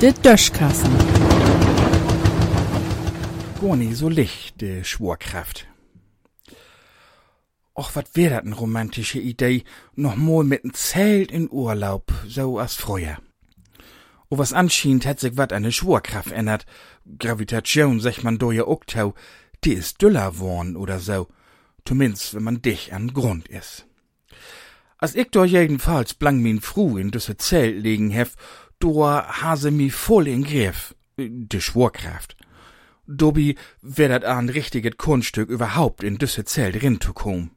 De Döschkassen. Gar so licht, de Schwurkraft. Och, wat wär dat n romantische Idee, noch mal mit n Zelt in Urlaub, so as früher. O was anschient, hat sich wat de Schwurkraft ändert. Gravitation, sech man do ja oktau, die is düller worn oder so. Zumindest, wenn man dich an Grund is. Als ich do jedenfalls blang min Fru in düsse Zelt legen hef, do hase mi voll in Griff, de Schwurkraft. Dobi wär dat ein richtiges Kunststück überhaupt in düsse Zelt rinzukommen.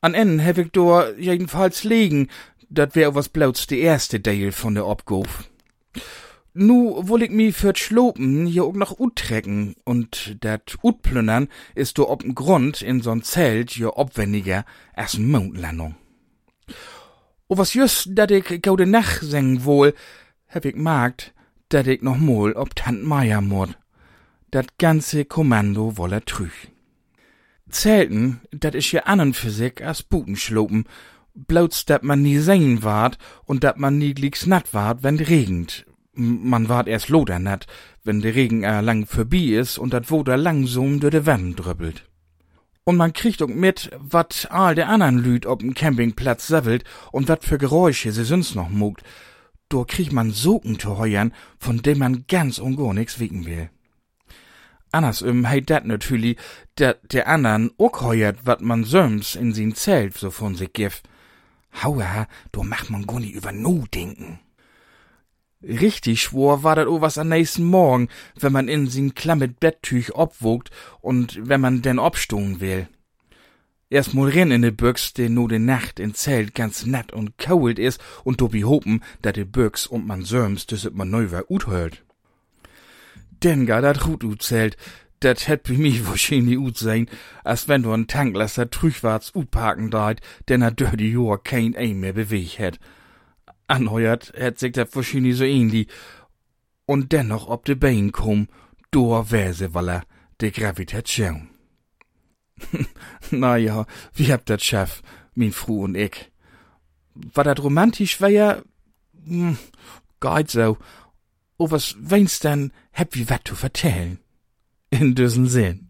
An Enden hab ich do jedenfalls liegen, dat wär was blauts de erste Deal von der Obgof. Nu woll ich mi für Schlopen hier auch noch utrecken und dat Utplündern ist do ob'n Grund in so'n Zelt jo obwendiger als Mondlandung. O was just dat ich gaude Nacht singen wohl, hab ich markt, dat ich noch mal ob Tant Meier mord. Dat ganze Kommando wolle trüch. Zelten, dat is ja an und für sich as Butenschlopen, bloß dat man nie sehen ward und dat man nie glieks natt ward, wenn regend. M- Man ward erst lodernat, wenn der Regen er lang vorbei is und dat Woder langsam durch de Wangen drübbelt. Und man kriegt auch mit, wat all der andern Lüd ob'n Campingplatz savelt und wat für Geräusche sie sonst noch mogt. Do kriegt man Socken zu heuern, von dem man ganz und gar nix wicken will. Andersum heit dat natürlich, dat der andern ook heuert, wat man söms in sin Zelt so von sich gif. Hauer, do macht man gar nicht über no denken. Richtig schwor war dat o was am nächsten Morgen, wenn man in sin klammet Betttüch obwogt und wenn man denn obstungen will. Erst mal rin in de Büchs, de no de Nacht in Zelt ganz natt und kalt is und dobi hopen, dat de Büchs und man söms, dass it man neu wer uthört. Denn gar dat gut utzählt, dat hätt wie mich wahrscheinlich ut sein, als wenn du ein Tanklasser trüchwarts utparken deit, denn er dör die Jahr kein ein mehr bewegt hätt. Anheuert hätt sich dat wahrscheinlich so ähnlich. Und dennoch ob de Bein komm, do wäse waller de Gravitation. Na ja, wie habt dat Chef, min Fru und ich. War dat romantisch wär? Hm, geht so. O was weinst denn, heb wie wat zu vertellen? In diesem Sinn.